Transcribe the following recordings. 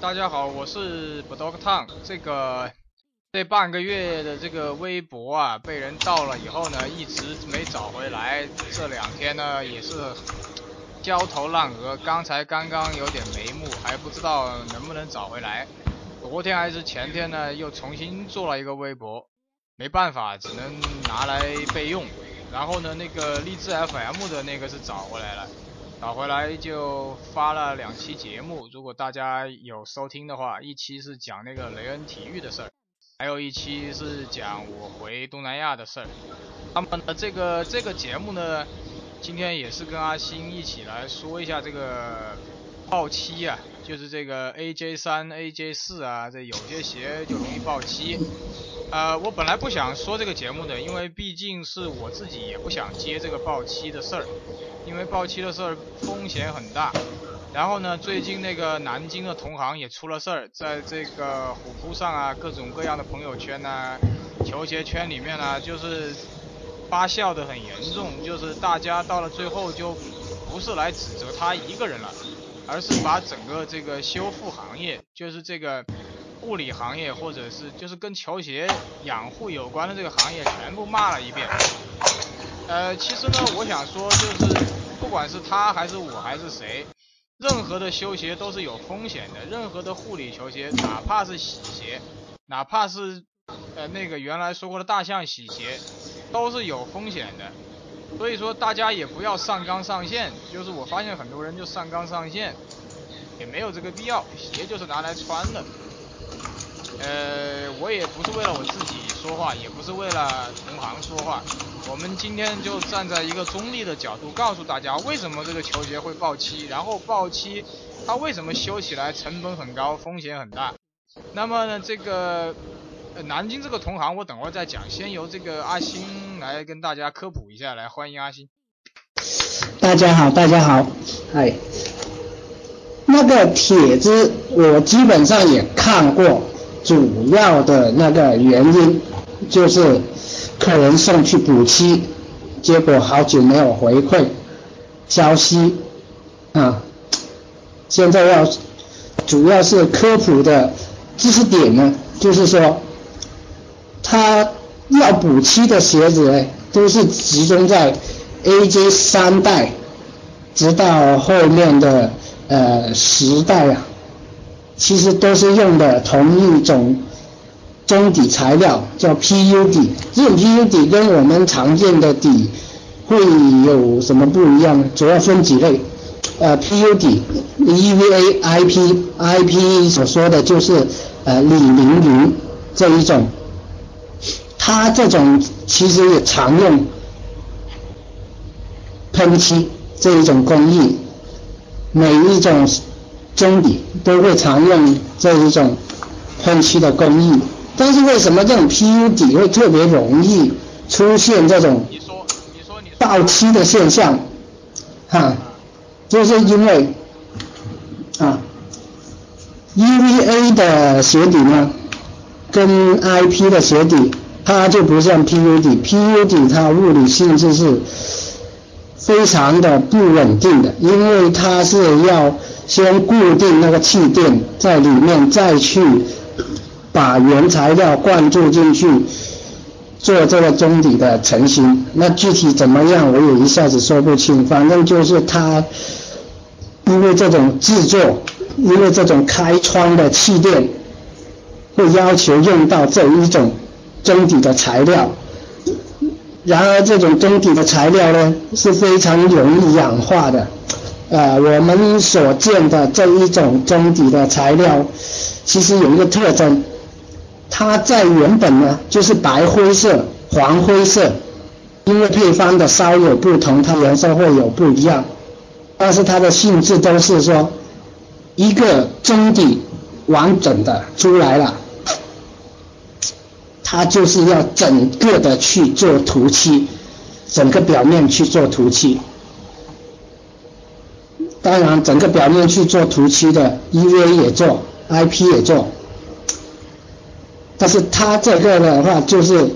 大家好，我是 b Dog Town。这个这半个月的这个微博啊，被人盗了以后呢，一直没找回来。这两天呢，也是焦头烂额。刚才刚刚有点眉目，还不知道能不能找回来。昨天还是前天呢，又重新做了一个微博，没办法，只能拿来备用。然后呢，那个励志 FM 的那个是找回来了。找回来就发了两期节目，如果大家有收听的话，一期是讲那个雷恩体育的事儿，还有一期是讲我回东南亚的事儿。那么呢，这个这个节目呢，今天也是跟阿星一起来说一下这个爆期啊，就是这个 AJ 三、AJ 四啊，这有些鞋就容易爆期。呃，我本来不想说这个节目的，因为毕竟是我自己也不想接这个爆期的事儿。因为爆期的事儿风险很大，然后呢，最近那个南京的同行也出了事儿，在这个虎扑上啊，各种各样的朋友圈呐、球鞋圈里面呢，就是发酵的很严重，就是大家到了最后就不是来指责他一个人了，而是把整个这个修复行业，就是这个护理行业，或者是就是跟球鞋养护有关的这个行业，全部骂了一遍。呃，其实呢，我想说，就是不管是他还是我还是谁，任何的修鞋都是有风险的，任何的护理球鞋，哪怕是洗鞋，哪怕是呃那个原来说过的大象洗鞋，都是有风险的。所以说大家也不要上纲上线，就是我发现很多人就上纲上线，也没有这个必要，鞋就是拿来穿的。呃，我也不是为了我自己说话，也不是为了同行说话。我们今天就站在一个中立的角度，告诉大家为什么这个球鞋会爆漆，然后爆漆它为什么修起来成本很高，风险很大。那么呢，这个南京这个同行我等会再讲，先由这个阿星来跟大家科普一下，来欢迎阿星。大家好，大家好，哎，那个帖子我基本上也看过，主要的那个原因就是。客人送去补漆，结果好久没有回馈消息啊！现在要主要是科普的知识点呢，就是说，他要补漆的鞋子呢，都是集中在 AJ 三代，直到后面的呃十代啊，其实都是用的同一种。中底材料叫 PU 底，这种 PU 底跟我们常见的底会有什么不一样？主要分几类，呃，PU 底，EVA、IP、IP 所说的就是呃李宁云这一种，它这种其实也常用喷漆这一种工艺，每一种中底都会常用这一种喷漆的工艺。但是为什么这种 PU 底会特别容易出现这种爆漆的现象？哈，就是因为啊，EVA 的鞋底呢，跟 IP 的鞋底，它就不像 PU 底，PU 底它物理性质是非常的不稳定的，因为它是要先固定那个气垫在里面，再去。把原材料灌注进去做这个中底的成型，那具体怎么样我也一下子说不清。反正就是它，因为这种制作，因为这种开窗的气垫，会要求用到这一种中底的材料。然而这种中底的材料呢是非常容易氧化的，呃，我们所见的这一种中底的材料，其实有一个特征。它在原本呢就是白灰色、黄灰色，因为配方的稍有不同，它颜色会有不一样。但是它的性质都是说，一个中底完整的出来了，它就是要整个的去做涂漆，整个表面去做涂漆。当然，整个表面去做涂漆的，EVA 也做，IP 也做。但是它这个的话，就是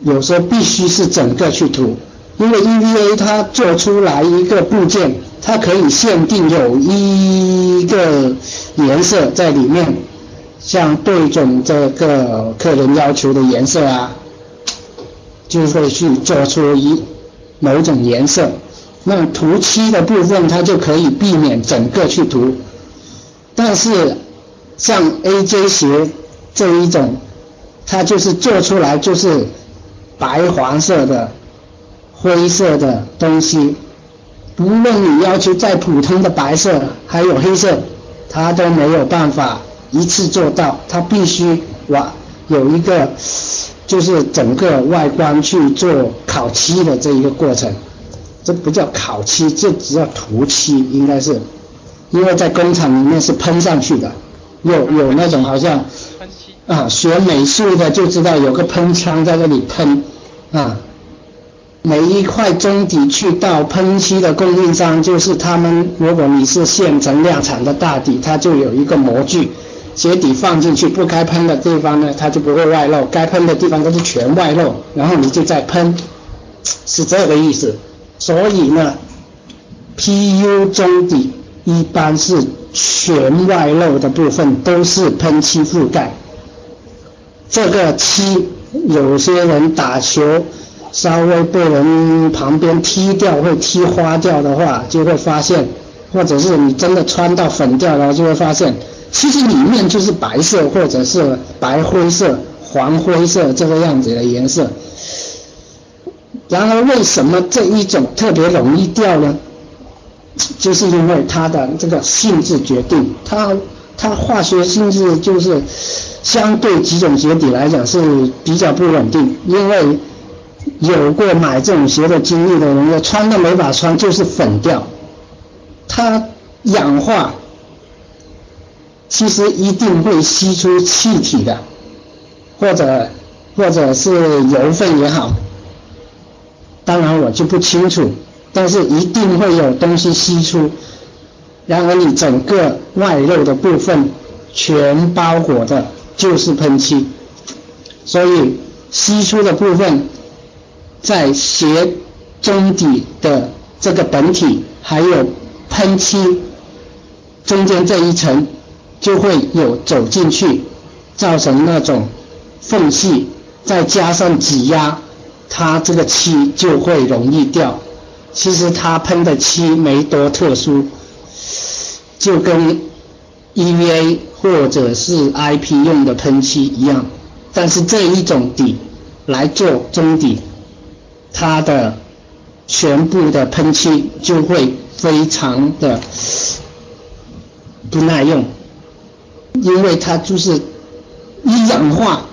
有时候必须是整个去涂，因为 EVA 它做出来一个部件，它可以限定有一个颜色在里面，像对准这个客人要求的颜色啊，就会去做出一某种颜色。那涂漆的部分，它就可以避免整个去涂。但是像 AJ 鞋这一种，它就是做出来就是白黄色的、灰色的东西。无论你要求再普通的白色，还有黑色，它都没有办法一次做到。它必须哇有一个，就是整个外观去做烤漆的这一个过程。这不叫烤漆，这只叫涂漆，应该是，因为在工厂里面是喷上去的，有有那种好像啊学美术的就知道有个喷枪在这里喷啊。每一块中底去到喷漆的供应商，就是他们。如果你是现成量产的大底，它就有一个模具，鞋底放进去，不该喷的地方呢，它就不会外露；该喷的地方都是全外露，然后你就再喷，是这个意思。所以呢，PU 中底一般是全外露的部分都是喷漆覆盖。这个漆，有些人打球。稍微被人旁边踢掉，会踢花掉的话，就会发现，或者是你真的穿到粉掉了，就会发现，其实里面就是白色或者是白灰色、黄灰色这个样子的颜色。然而，为什么这一种特别容易掉呢？就是因为它的这个性质决定，它它化学性质就是相对几种鞋底来讲是比较不稳定，因为。有过买这种鞋的经历的人，穿都没法穿，就是粉掉。它氧化，其实一定会吸出气体的，或者或者是油分也好。当然我就不清楚，但是一定会有东西吸出。然而你整个外露的部分全包裹的就是喷漆，所以吸出的部分。在鞋中底的这个本体还有喷漆中间这一层，就会有走进去，造成那种缝隙，再加上挤压，它这个漆就会容易掉。其实它喷的漆没多特殊，就跟 EVA 或者是 IP 用的喷漆一样，但是这一种底来做中底。它的全部的喷漆就会非常的不耐用，因为它就是一氧化。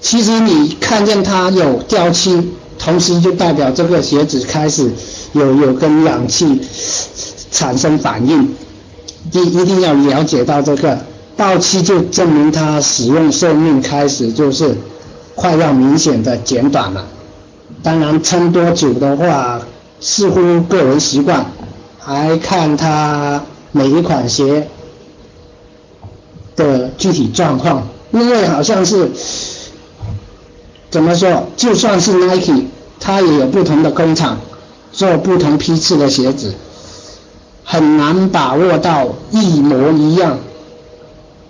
其实你看见它有掉漆，同时就代表这个鞋子开始有有跟氧气产生反应。一一定要了解到这个到期，就证明它使用寿命开始就是快要明显的减短了。当然，撑多久的话，似乎个人习惯，还看它每一款鞋的具体状况。因为好像是怎么说，就算是 Nike，它也有不同的工厂做不同批次的鞋子，很难把握到一模一样。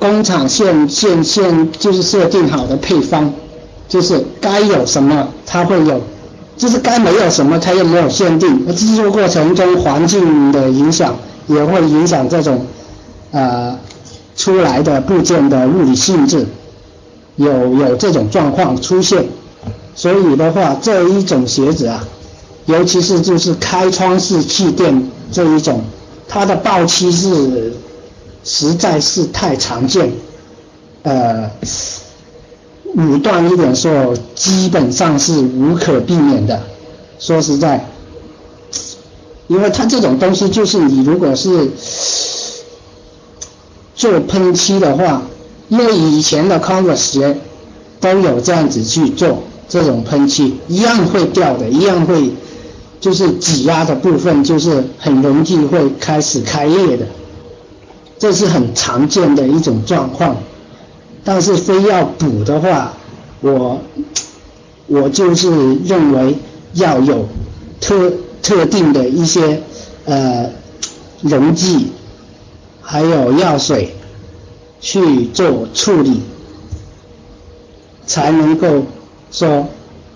工厂现现现就是设定好的配方，就是该有什么它会有。就是该没有什么，它又没有限定。制作过程中环境的影响也会影响这种，呃，出来的部件的物理性质，有有这种状况出现。所以的话，这一种鞋子啊，尤其是就是开窗式气垫这一种，它的爆漆是实在是太常见，呃。武断一点说，基本上是无可避免的。说实在，因为它这种东西就是你如果是做喷漆的话，因为以前的 Converse 鞋都有这样子去做这种喷漆，一样会掉的，一样会就是挤压的部分就是很容易会开始开裂的，这是很常见的一种状况。但是非要补的话，我我就是认为要有特特定的一些呃溶剂还有药水去做处理，才能够说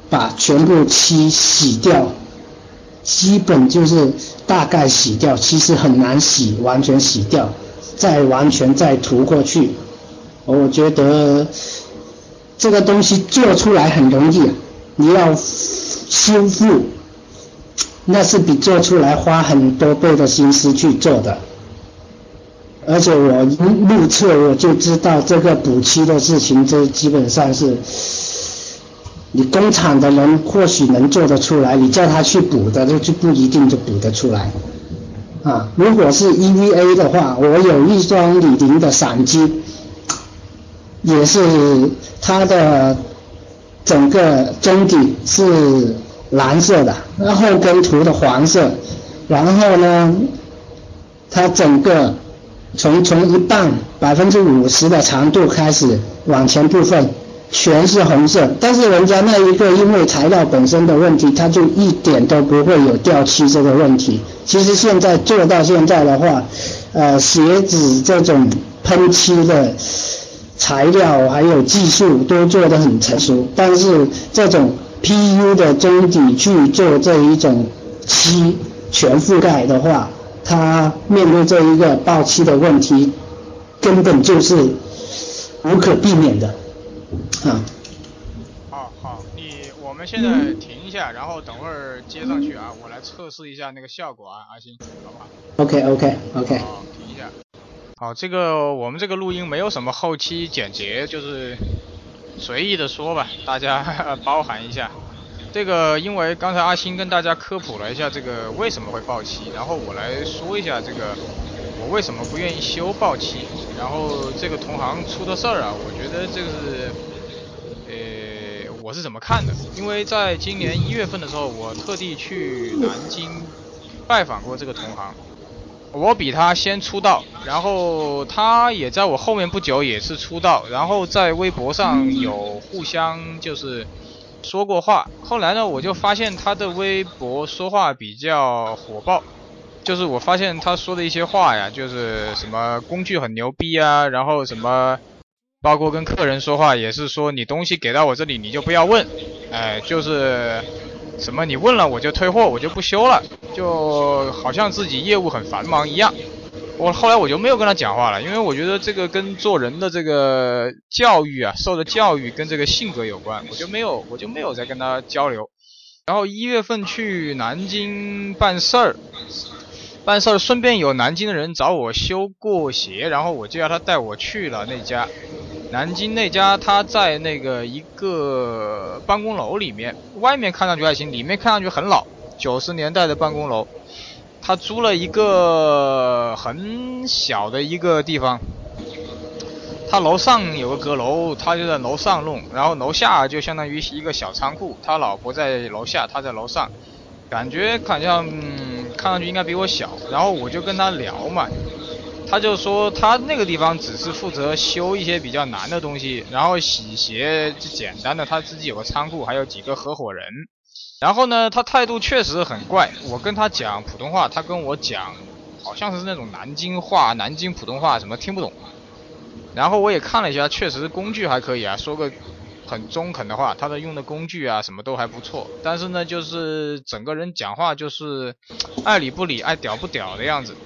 把全部漆洗掉。基本就是大概洗掉，其实很难洗，完全洗掉，再完全再涂过去。我觉得这个东西做出来很容易，你要修复，那是比做出来花很多倍的心思去做的。而且我目测我就知道这个补漆的事情，这基本上是。你工厂的人或许能做得出来，你叫他去补的，就就不一定就补得出来。啊，如果是 EVA 的话，我有一双李宁的闪机，也是它的整个中底是蓝色的，然后跟涂的黄色，然后呢，它整个从从一半百分之五十的长度开始往前部分。全是红色，但是人家那一个因为材料本身的问题，它就一点都不会有掉漆这个问题。其实现在做到现在的话，呃，鞋子这种喷漆的材料还有技术都做得很成熟，但是这种 PU 的中底去做这一种漆全覆盖的话，它面对这一个爆漆的问题，根本就是无可避免的。啊，好好，你我们现在停一下，然后等会儿接上去啊，我来测试一下那个效果啊，阿星，好吧？OK OK OK。好，停一下。好，这个我们这个录音没有什么后期剪辑，就是随意的说吧，大家 包涵一下。这个因为刚才阿星跟大家科普了一下这个为什么会爆漆，然后我来说一下这个我为什么不愿意修爆漆。然后这个同行出的事儿啊，我觉得这个是，呃，我是怎么看的？因为在今年一月份的时候，我特地去南京拜访过这个同行，我比他先出道，然后他也在我后面不久也是出道，然后在微博上有互相就是说过话。后来呢，我就发现他的微博说话比较火爆。就是我发现他说的一些话呀，就是什么工具很牛逼啊，然后什么，包括跟客人说话也是说你东西给到我这里你就不要问，哎，就是什么你问了我就退货我就不修了，就好像自己业务很繁忙一样。我后来我就没有跟他讲话了，因为我觉得这个跟做人的这个教育啊，受的教育跟这个性格有关，我就没有我就没有再跟他交流。然后一月份去南京办事儿。办事儿顺便有南京的人找我修过鞋，然后我就要他带我去了那家，南京那家他在那个一个办公楼里面，外面看上去还行，里面看上去很老，九十年代的办公楼，他租了一个很小的一个地方，他楼上有个阁楼，他就在楼上弄，然后楼下就相当于一个小仓库，他老婆在楼下，他在楼上。感觉好像看上去应该比我小，然后我就跟他聊嘛，他就说他那个地方只是负责修一些比较难的东西，然后洗鞋就简单的，他自己有个仓库，还有几个合伙人。然后呢，他态度确实很怪，我跟他讲普通话，他跟我讲好像是那种南京话、南京普通话，什么听不懂。然后我也看了一下，确实工具还可以啊，说个。很中肯的话，他的用的工具啊什么都还不错，但是呢，就是整个人讲话就是爱理不理、爱屌不屌的样子。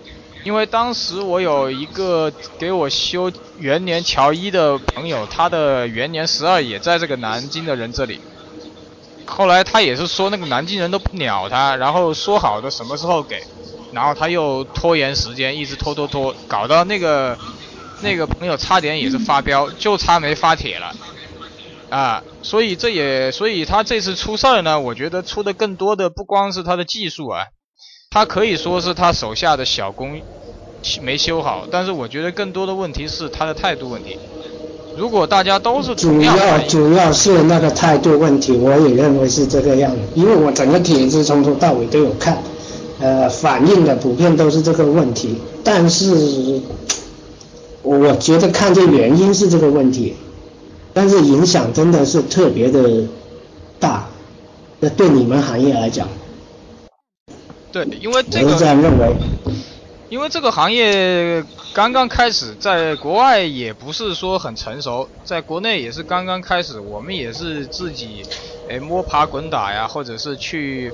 因为当时我有一个给我修元年乔一的朋友，他的元年十二也在这个南京的人这里。后来他也是说那个南京人都不鸟他，然后说好的什么时候给，然后他又拖延时间，一直拖拖拖，搞到那个那个朋友差点也是发飙，就差没发帖了。啊，所以这也，所以他这次出事儿呢，我觉得出的更多的不光是他的技术啊，他可以说是他手下的小工没修好，但是我觉得更多的问题是他的态度问题。如果大家都是主要主要是那个态度问题，我也认为是这个样子，因为我整个帖子从头到尾都有看，呃，反映的普遍都是这个问题，但是我觉得看这原因是这个问题。但是影响真的是特别的大，那对你们行业来讲，对，因为这个我是这样认为。因为这个行业刚刚开始，在国外也不是说很成熟，在国内也是刚刚开始，我们也是自己，哎摸爬滚打呀，或者是去，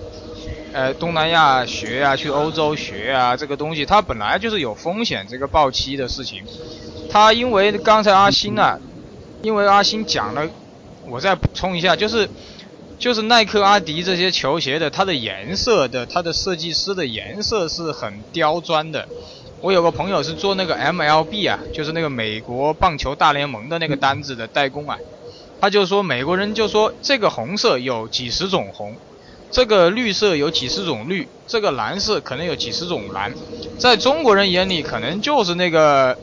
呃东南亚学呀，去欧洲学呀，这个东西它本来就是有风险，这个爆期的事情，它因为刚才阿星啊，因为阿星讲了，我再补充一下，就是。就是耐克、阿迪这些球鞋的，它的颜色的，它的设计师的颜色是很刁钻的。我有个朋友是做那个 MLB 啊，就是那个美国棒球大联盟的那个单子的代工啊，他就说美国人就说这个红色有几十种红，这个绿色有几十种绿，这个蓝色可能有几十种蓝，在中国人眼里可能就是那个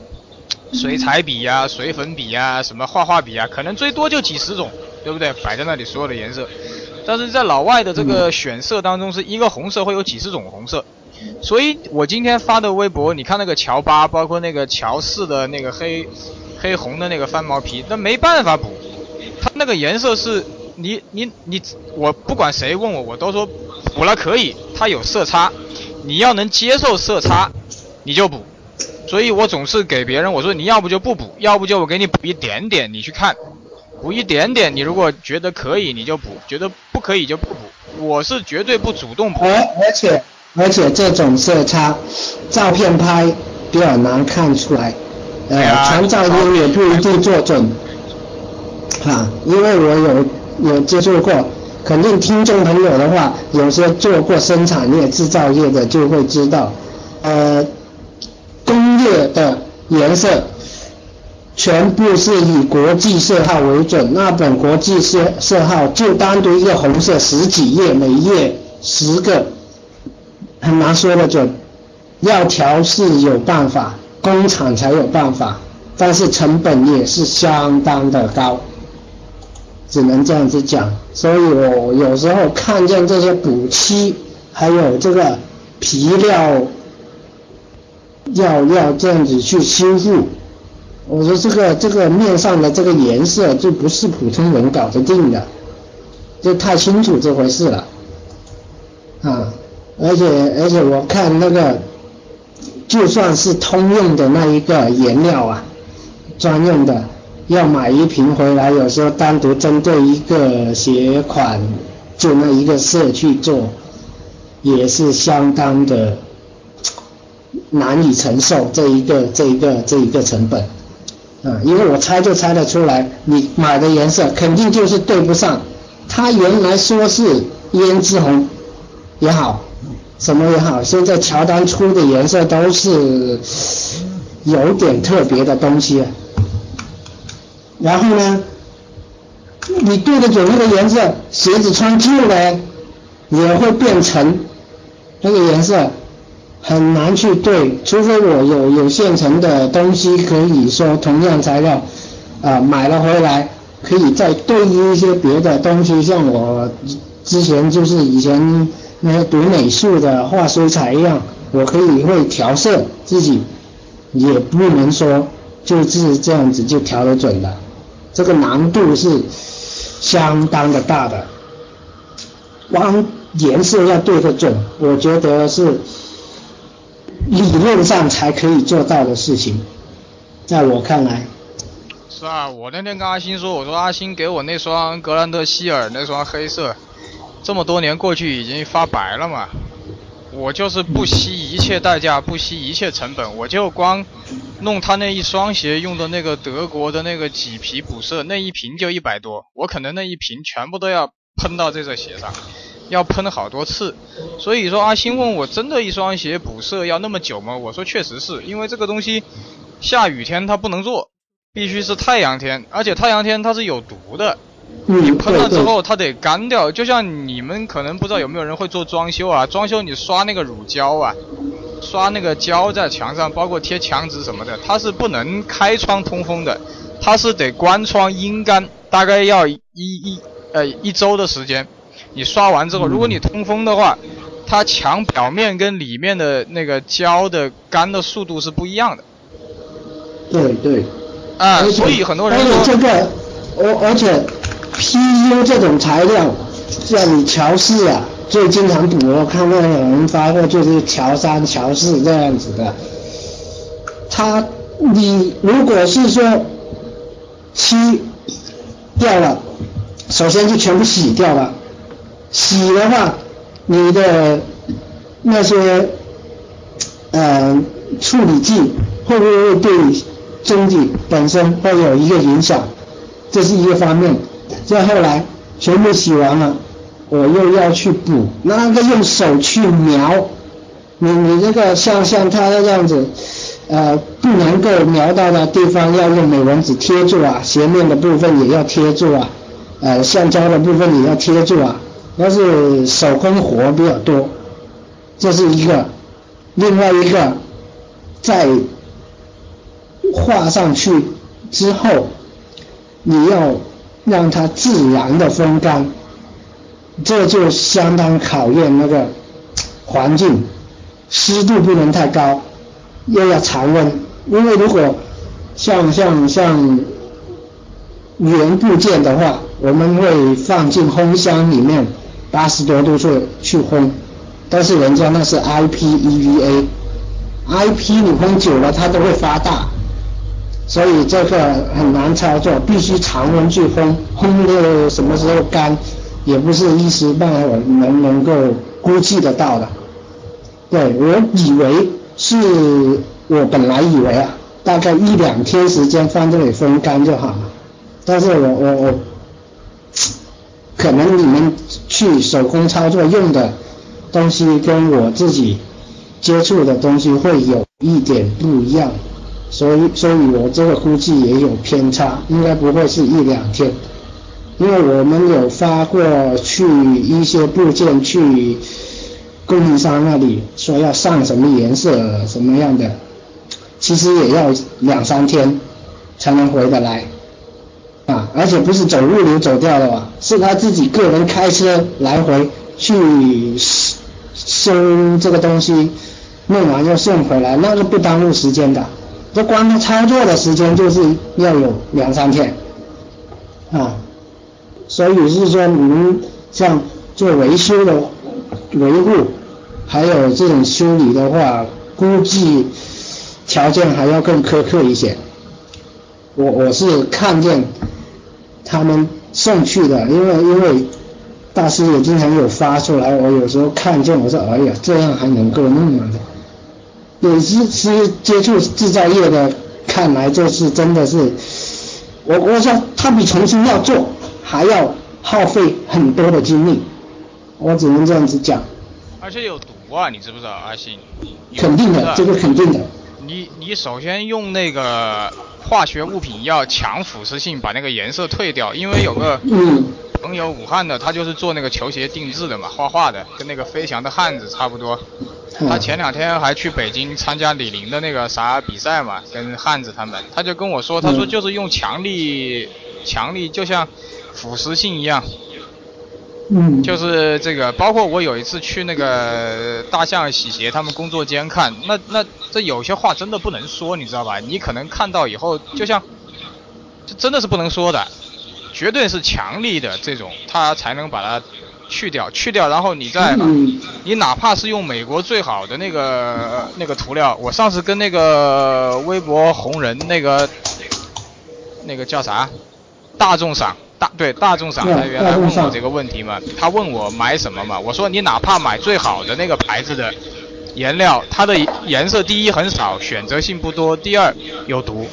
水彩笔呀、水粉笔呀、什么画画笔啊，可能最多就几十种。对不对？摆在那里所有的颜色，但是在老外的这个选色当中，是一个红色会有几十种红色，所以我今天发的微博，你看那个乔巴，包括那个乔四的那个黑黑红的那个翻毛皮，那没办法补，它那个颜色是你你你，我不管谁问我，我都说补了可以，它有色差，你要能接受色差，你就补，所以我总是给别人我说你要不就不补，要不就我给你补一点点，你去看。补一点点，你如果觉得可以，你就补；觉得不可以就不补。我是绝对不主动补。而而且而且这种色差，照片拍比较难看出来，呃，传照片也不一定做准。啊，因为我有有接触过，肯定听众朋友的话，有些做过生产业、制造业的就会知道，呃，工业的颜色。全部是以国际色号为准，那本国际色色号就单独一个红色十几页，每页十个，很难说的准。要调是有办法，工厂才有办法，但是成本也是相当的高，只能这样子讲。所以我有时候看见这些补漆，还有这个皮料，要要这样子去修复。我说这个这个面上的这个颜色就不是普通人搞得定的，就太清楚这回事了，啊，而且而且我看那个，就算是通用的那一个颜料啊，专用的，要买一瓶回来，有时候单独针对一个鞋款，就那一个色去做，也是相当的难以承受这一个这一个这一个成本。啊，因为我猜就猜得出来，你买的颜色肯定就是对不上。他原来说是胭脂红也好，什么也好，现在乔丹出的颜色都是有点特别的东西。然后呢，你对得准那个颜色，鞋子穿旧了也会变成那个颜色。很难去对，除非我有有现成的东西可以说同样材料，啊买了回来可以再对应一些别的东西，像我之前就是以前那些读美术的画水彩一样，我可以会调色，自己也不能说就是这样子就调得准的，这个难度是相当的大的，光颜色要对得准，我觉得是。理论上才可以做到的事情，在我看来，是啊，我那天跟阿星说，我说阿星给我那双格兰德希尔那双黑色，这么多年过去已经发白了嘛，我就是不惜一切代价，不惜一切成本，我就光弄他那一双鞋用的那个德国的那个麂皮补色，那一瓶就一百多，我可能那一瓶全部都要喷到这个鞋上。要喷好多次，所以说阿星问我，真的一双鞋补色要那么久吗？我说确实是因为这个东西，下雨天它不能做，必须是太阳天，而且太阳天它是有毒的，你喷了之后它得干掉。就像你们可能不知道有没有人会做装修啊，装修你刷那个乳胶啊，刷那个胶在墙上，包括贴墙纸什么的，它是不能开窗通风的，它是得关窗阴干，大概要一一呃一周的时间。你刷完之后，如果你通风的话，它墙表面跟里面的那个胶的干的速度是不一样的。对对。啊，所以很多人说这个，而而且 PU 这种材料，像你乔氏啊，最经常补，我看到有人发过就是乔三、乔四这样子的。它你如果是说漆掉了，首先就全部洗掉了。洗的话，你的那些呃处理剂会不会对针体本身会有一个影响？这是一个方面。再后来全部洗完了，我又要去补，那个用手去描，你你这个像像它这样子，呃不能够描到的地方要用美纹纸贴住啊，斜面的部分也要贴住啊，呃橡胶的部分也要贴住啊。那是手工活比较多，这是一个，另外一个，在画上去之后，你要让它自然的风干，这就相当考验那个环境，湿度不能太高，又要常温，因为如果像像像原部件的话，我们会放进烘箱里面。八十多度去去烘，但是人家那是 IP EVA，IP 你烘久了它都会发大，所以这个很难操作，必须常温去烘，烘的什么时候干，也不是一时半会能能够估计得到的。对我以为是我本来以为啊，大概一两天时间放这里风干就好了，但是我我我。可能你们去手工操作用的东西跟我自己接触的东西会有一点不一样，所以所以我这个估计也有偏差，应该不会是一两天，因为我们有发过去一些部件去供应商那里说要上什么颜色什么样的，其实也要两三天才能回得来。啊，而且不是走物流走掉的吧？是他自己个人开车来回去收这个东西，弄完又送回来，那是不耽误时间的。这光他操作的时间就是要有两三天，啊，所以是说你们像做维修的维护，还有这种修理的话，估计条件还要更苛刻一些。我我是看见。他们送去的，因为因为大师也经常有发出来，我有时候看见我说，哎呀，这样还能够弄的，也是是接触制造业的，看来就是真的是，我我想他比重新要做还要耗费很多的精力，我只能这样子讲。而且有毒啊，你知不知道，阿信？肯定的，这个肯定的。你你首先用那个。化学物品要强腐蚀性，把那个颜色退掉。因为有个朋友武汉的，他就是做那个球鞋定制的嘛，画画的，跟那个飞翔的汉子差不多。他前两天还去北京参加李宁的那个啥比赛嘛，跟汉子他们，他就跟我说，他说就是用强力，强力就像腐蚀性一样。嗯，就是这个，包括我有一次去那个大象洗鞋他们工作间看，那那这有些话真的不能说，你知道吧？你可能看到以后，就像，这真的是不能说的，绝对是强力的这种，它才能把它去掉，去掉，然后你再，你哪怕是用美国最好的那个那个涂料，我上次跟那个微博红人那个，那个叫啥，大众赏。大对大众赏他原来问我这个问题嘛，他问我买什么嘛，我说你哪怕买最好的那个牌子的颜料，它的颜色第一很少，选择性不多，第二有毒。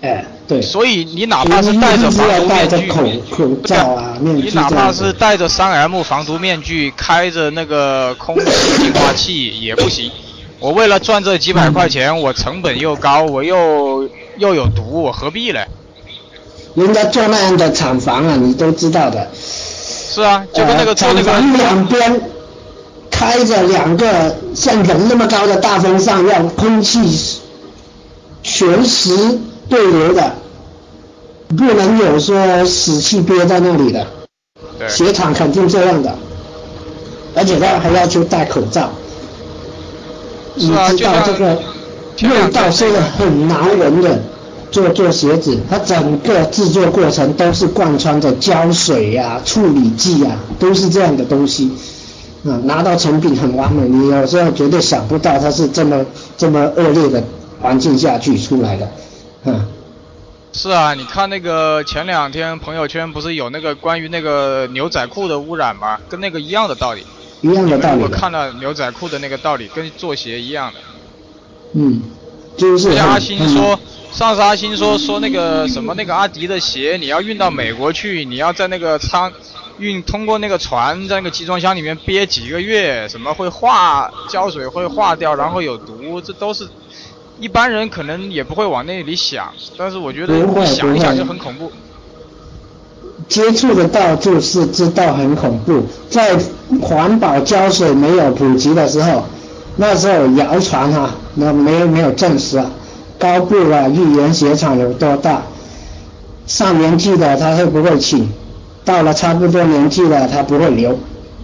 哎，对。所以你哪怕是戴着防毒面具，口口罩啊，面具你哪怕是戴着三 M 防毒面具，开着那个空气净化器也不行。我为了赚这几百块钱，我成本又高，我又又有毒，我何必呢？人家做那样的厂房啊，你都知道的。是啊，就跟那个厂房两边开着两个像人那么高的大风扇，让空气全时对流的，不能有说死气憋在那里的。鞋厂肯定这样的，而且他还要求戴口罩。啊，你知道这个味道是很难闻的。做做鞋子，它整个制作过程都是贯穿着胶水呀、处理剂呀，都是这样的东西。啊，拿到成品很完美，你有时候绝对想不到它是这么这么恶劣的环境下去出来的，啊。是啊，你看那个前两天朋友圈不是有那个关于那个牛仔裤的污染吗？跟那个一样的道理。一样的道理。我看了牛仔裤的那个道理，跟做鞋一样的。嗯，就是。阿星说，上次阿星说说那个什么那个阿迪的鞋，你要运到美国去，你要在那个仓运通过那个船在那个集装箱里面憋几个月，什么会化胶水会化掉，然后有毒，这都是。一般人可能也不会往那里想，但是我觉得想一想就很恐怖。接触得到就是知道很恐怖。在环保胶水没有普及的时候，那时候谣传哈，那没有没有证实啊。高布啊，预言鞋厂有多大？上年纪的他会不会请？到了差不多年纪了他不会留，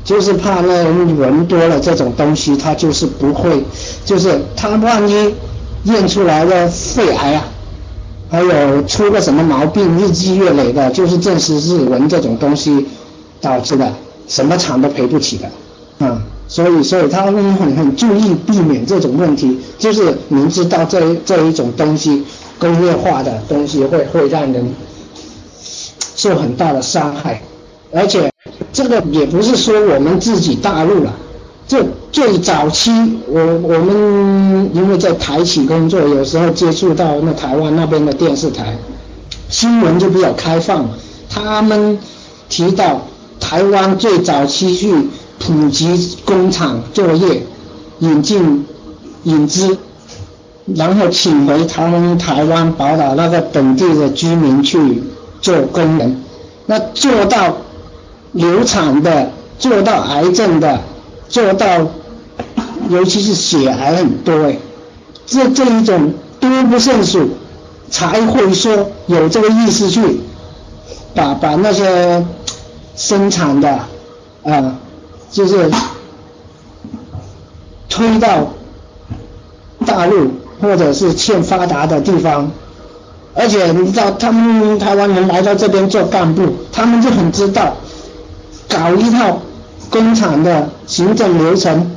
就是怕那人多了这种东西，他就是不会，就是他万一。验出来的肺癌啊，还有出个什么毛病，日积月累的，就是正是日文这种东西导致的，什么厂都赔不起的，啊，所以所以他们很很注意避免这种问题，就是明知道这这一种东西工业化的东西会会让人受很大的伤害，而且这个也不是说我们自己大陆了。这最早期，我我们因为在台企工作，有时候接触到那台湾那边的电视台，新闻就比较开放。他们提到台湾最早期去普及工厂作业，引进引资，然后请回他们台湾宝岛那个本地的居民去做工人，那做到流产的，做到癌症的。做到，尤其是血癌很多哎，这这一种多不胜数，才会说有这个意思去把把那些生产的啊，就是推到大陆或者是欠发达的地方，而且你知道他们台湾人来到这边做干部，他们就很知道搞一套。工厂的行政流程，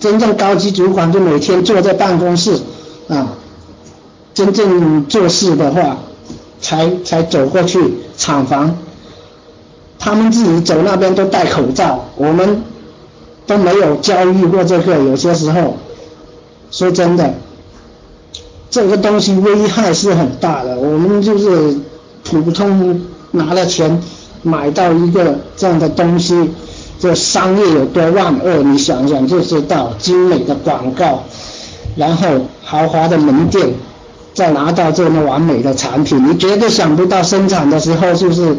真正高级主管就每天坐在办公室啊，真正做事的话，才才走过去厂房，他们自己走那边都戴口罩，我们都没有教育过这个，有些时候，说真的，这个东西危害是很大的，我们就是普通拿了钱买到一个这样的东西。这商业有多万恶，你想想就知道。精美的广告，然后豪华的门店，再拿到这么完美的产品，你绝对想不到生产的时候就是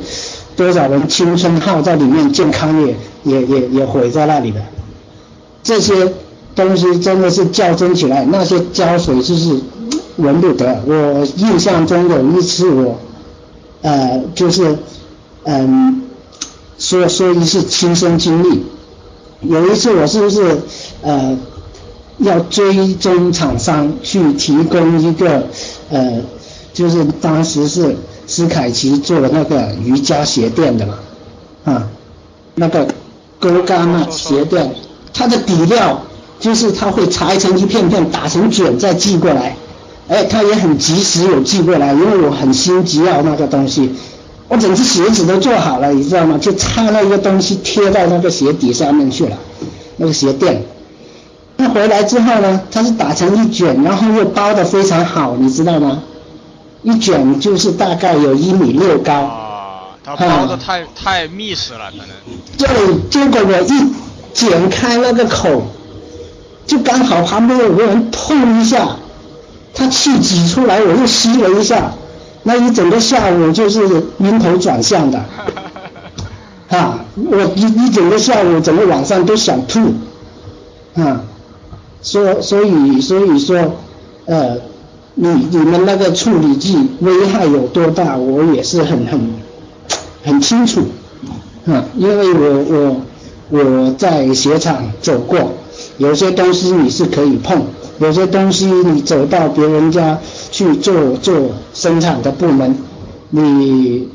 多少人青春耗在里面，健康也也也也毁在那里的。这些东西真的是较真起来，那些胶水就是闻不得。我印象中有一次我，呃，就是嗯。说说一次亲身经历，有一次我是不是呃要追踪厂商去提供一个呃，就是当时是斯凯奇做的那个瑜伽鞋垫的嘛，啊，那个勾杆啊鞋垫，它的底料就是它会裁成一片片，打成卷再寄过来，哎，他也很及时有寄过来，因为我很心急要那个东西。我整只鞋子都做好了，你知道吗？就差那个东西贴到那个鞋底上面去了，那个鞋垫。那回来之后呢，它是打成一卷，然后又包的非常好，你知道吗？一卷就是大概有一米六高。啊，他包的太太密实了，可能。对，结果我一剪开那个口，就刚好旁边有个人碰一下，他气挤出来，我又吸了一下。那一整个下午就是晕头转向的，啊，我一一整个下午，整个晚上都想吐，啊，所所以所以说，呃，你你们那个处理剂危害有多大，我也是很很很清楚，啊，因为我我我在鞋厂走过，有些东西你是可以碰，有些东西你走到别人家去做做生产的部门，你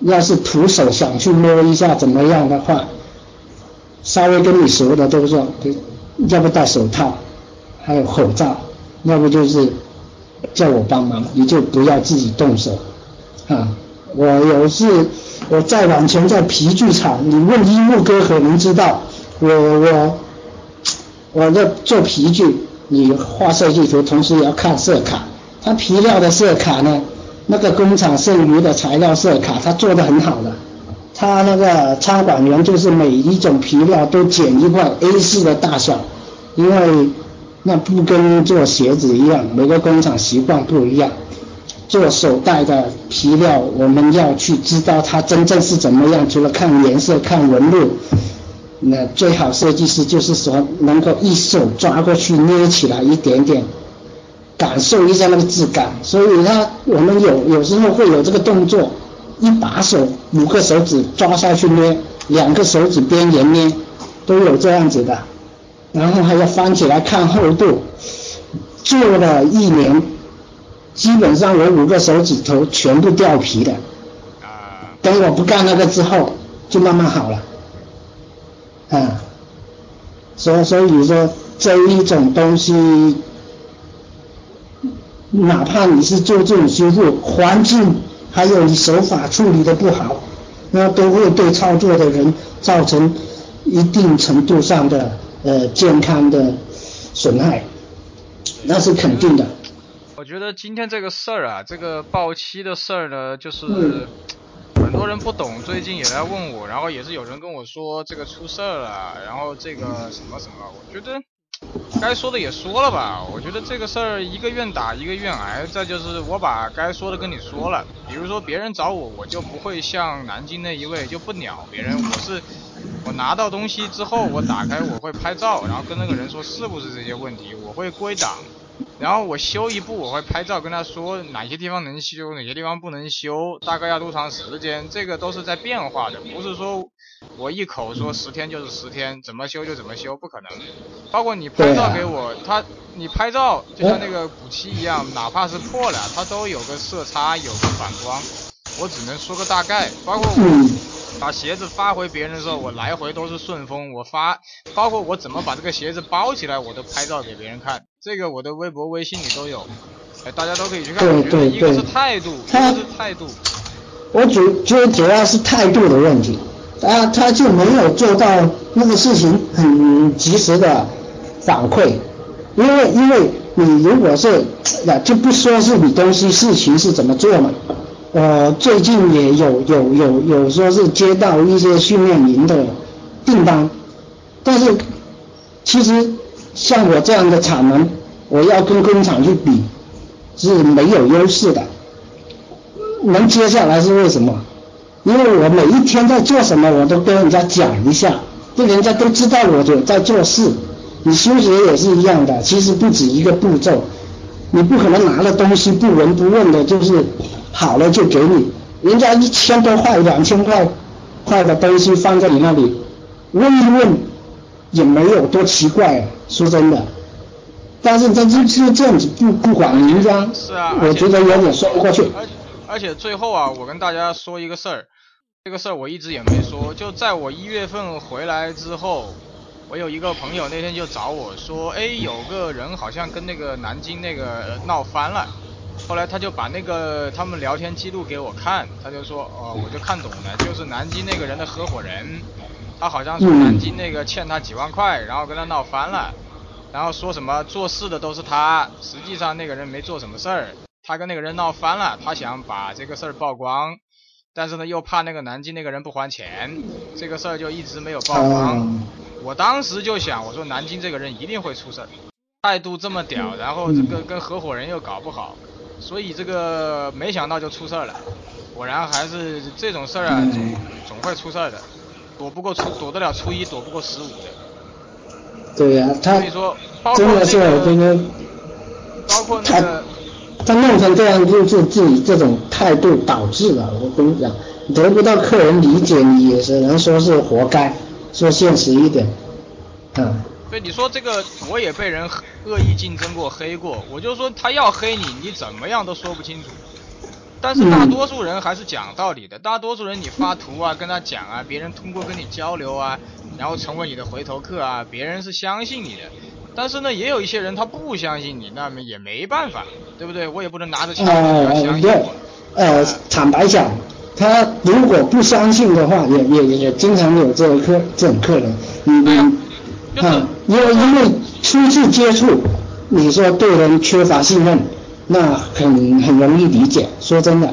要是徒手想去摸一下怎么样的话，稍微跟你熟的都说，要不戴手套，还有口罩，要不就是叫我帮忙，你就不要自己动手啊。我有事我再往前在皮具厂，你问一木哥可能知道，我我我在做皮具，你画设计图，同时也要看色卡。它皮料的色卡呢，那个工厂剩余的材料色卡，它做的很好的。他那个插管员就是每一种皮料都剪一块 A4 的大小，因为那不跟做鞋子一样，每个工厂习惯不一样。做手袋的皮料，我们要去知道它真正是怎么样。除了看颜色、看纹路，那最好设计师就是说能够一手抓过去捏起来一点点，感受一下那个质感。所以他我们有有时候会有这个动作，一把手五个手指抓下去捏，两个手指边沿捏，都有这样子的。然后还要翻起来看厚度，做了一年。基本上我五个手指头全部掉皮的，等我不干那个之后，就慢慢好了，啊，所所以说这一种东西，哪怕你是做这种修复，环境还有你手法处理的不好，那都会对操作的人造成一定程度上的呃健康的损害，那是肯定的。我觉得今天这个事儿啊，这个报期的事儿呢，就是嗯很多人不懂，最近也来问我，然后也是有人跟我说这个出事儿了，然后这个什么什么，我觉得该说的也说了吧，我觉得这个事儿一个愿打一个愿挨，再就是我把该说的跟你说了，比如说别人找我，我就不会像南京那一位就不鸟别人，我是我拿到东西之后，我打开我会拍照，然后跟那个人说是不是这些问题，我会归档。然后我修一步，我会拍照跟他说哪些地方能修，哪些地方不能修，大概要多长时间，这个都是在变化的，不是说我一口说十天就是十天，怎么修就怎么修，不可能。包括你拍照给我，他你拍照就像那个补漆一样，哪怕是破了，它都有个色差，有个反光，我只能说个大概。包括我嗯把鞋子发回别人的时候，我来回都是顺丰，我发，包括我怎么把这个鞋子包起来，我都拍照给别人看，这个我的微博、微信里都有，哎，大家都可以去看。一个是对态度，一他个是态度。我主觉得主要是态度的问题，他他就没有做到那个事情很及时的反馈，因为因为你如果是那就不说是你东西事情是怎么做嘛，呃最近也有有有有说是接到一些训练营的订单，但是其实像我这样的产能，我要跟工厂去比是没有优势的。能接下来是为什么？因为我每一天在做什么，我都跟人家讲一下，让人家都知道我有在做事。你修鞋也是一样的，其实不止一个步骤，你不可能拿了东西不闻不问的，就是好了就给你，人家一千多块、两千块块的东西放在你那里，问一问也没有多奇怪、啊，说真的。但是这就是这样子不不管人家，是啊，我觉得有点说不过去。而且而且最后啊，我跟大家说一个事儿，这个事儿我一直也没说，就在我一月份回来之后，我有一个朋友那天就找我说，哎，有个人好像跟那个南京那个呃闹翻了。后来他就把那个他们聊天记录给我看，他就说，哦，我就看懂了，就是南京那个人的合伙人，他好像说嗯。南京那个欠他几万块，然后跟他闹翻了，然后说什么做事的都是他，实际上那个人没做什么事儿，他跟那个人闹翻了，他想把这个事儿曝光，但是呢又怕那个南京那个人不还钱，这个事儿就一直没有曝光。嗯。我当时就想，我说南京这个人一定会出事儿，态度这么屌，然后这个跟合伙人又搞不好，所以这个没想到就出事儿了。果然还是这种事儿啊，总会出事儿的，躲不过初躲得了初一，躲不过十五的。对呀、他所以说，包括真的是那我觉得包括那他个。他弄成这样，就是自己这种态度导致的。我跟你讲，得不到客人理解，你也只能说是活该。说现实一点，啊，所以你说这个我也被人恶意竞争过黑过，我就说他要黑你，你怎么样都说不清楚。但是大多数人还是讲道理的，大多数人你发图啊，跟他讲啊，别人通过跟你交流啊，然后成为你的回头客啊，别人是相信你的。但是呢，也有一些人他不相信你，那么也没办法，对不对？我也不能拿着枪你要相信我。呃，坦白讲，他如果不相信的话，也也也经常有这个客这种客人，嗯嗯，啊，因为因为初次接触，你说对人缺乏信任，那很很容易理解。说真的，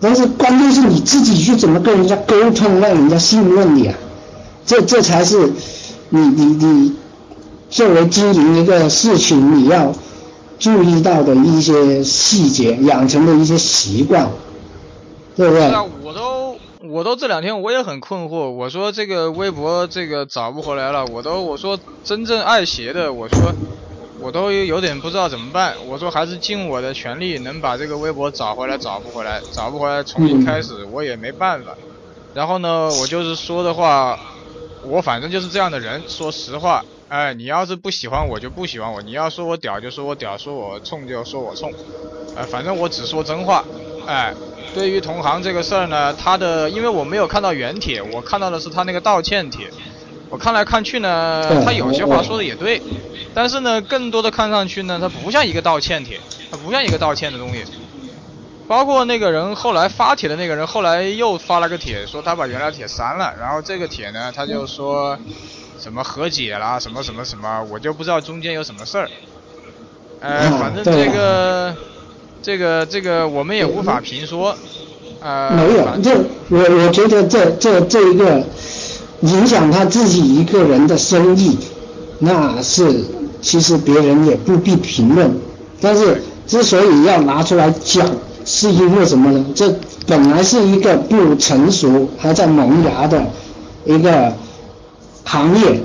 但是关键是你自己去怎么跟人家沟通，让人家信任你啊，这这才是你你你作为经营一个事情你要。注意到的一些细节，养成的一些习惯，对不对？是啊，我都我都这两天我也很困惑。我说这个微博这个找不回来了，我都我说真正爱鞋的，我说我都有点不知道怎么办。我说还是尽我的全力能把这个微博找回来，找不回来，找不回来重新开始，我也没办法。然后呢，我就是说的话，我反正就是这样的人，说实话。哎，你要是不喜欢我就不喜欢我，你要说我屌就说我屌，说我冲就说我冲，哎，反正我只说真话。哎，对于同行这个事儿呢，他的因为我没有看到原帖，我看到的是他那个道歉帖。我看来看去呢，他有些话说的也对，但是呢，更多的看上去呢，他不像一个道歉帖，他不像一个道歉的东西。包括那个人后来发帖的那个人，后来又发了个帖，说他把原来帖删了，然后这个帖呢，他就说。什么和解啦，什么什么什么，我就不知道中间有什么事儿。呃，反正这个，这个这个我们也无法评说。呃，没有，这我我觉得这这这一个影响他自己一个人的生意，那是其实别人也不必评论。但是之所以要拿出来讲，是因为什么呢？这本来是一个不成熟、还在萌芽的一个。行业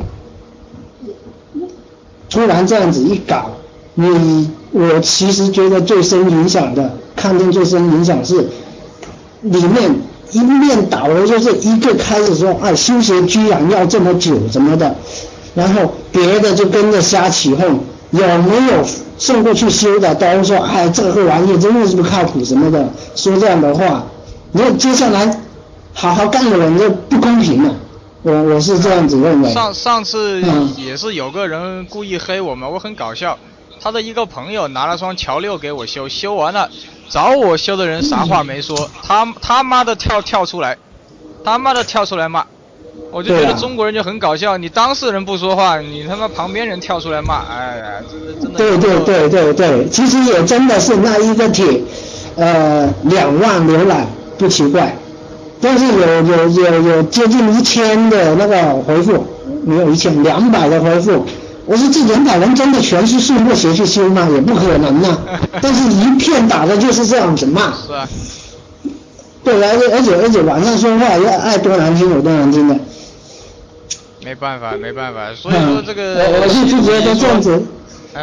突然这样子一搞，你我其实觉得最深影响的，看见最深影响是里面一面倒的就是一个开始说，哎，修鞋居然要这么久什么的，然后别的就跟着瞎起哄，有没有送过去修的都说，哎，这个玩意真的是不靠谱什么的，说这样的话，那接下来好好干的人就不公平了。我我是这样子认为。上上次也是有个人故意黑我们，我很搞笑。他的一个朋友拿了双乔六给我修，修完了找我修的人啥话没说，他他妈的跳跳出来，他妈的跳出来骂，我就觉得中国人就很搞笑。你当事人不说话，你他妈旁边人跳出来骂，哎呀，真的真的。对对对对对，其实也真的是那一个帖，呃，两万浏览不奇怪。但是有有有有接近一千的那个回复，没有一千两百的回复。我说这两百人真的全是送过鞋去修吗？也不可能呐。但是一片打的就是这样子骂。是啊。对，而且而且而且晚上说话要爱多难听有多难听的。没办法，没办法。所以说这个。我我是就觉得这样子，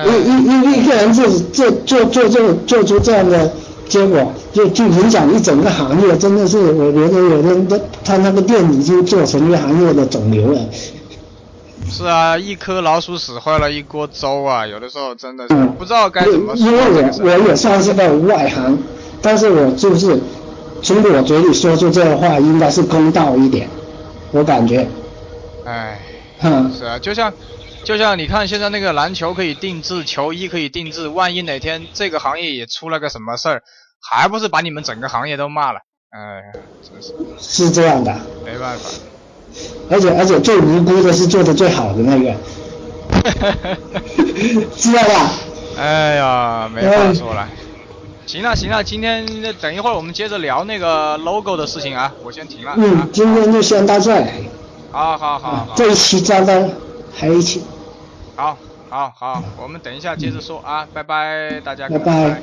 一一一一个人做做做做做做出这样的。结果就就影响一整个行业，真的是我觉得有的人他他那个店已经做成一个行业的肿瘤了。是啊，一颗老鼠屎坏了一锅粥啊！有的时候真的是不知道该怎么说。因为我我也算是个外行，但是我就是从我嘴里说出这个话，应该是公道一点，我感觉。唉，是啊，就像就像你看现在那个篮球可以定制，球衣可以定制，万一哪天这个行业也出了个什么事儿。还不是把你们整个行业都骂了，哎，真是是这样的，没办法。而且而且最无辜的是做的最好的那个，知道吧？哎呀，没话说了。行了行了，今天等一会儿我们接着聊那个 logo 的事情啊，我先停了。嗯，今天就先到这。好好好。这一期加班，还有一期。好，好，好，我们等一下接着说啊，拜拜，大家。拜拜。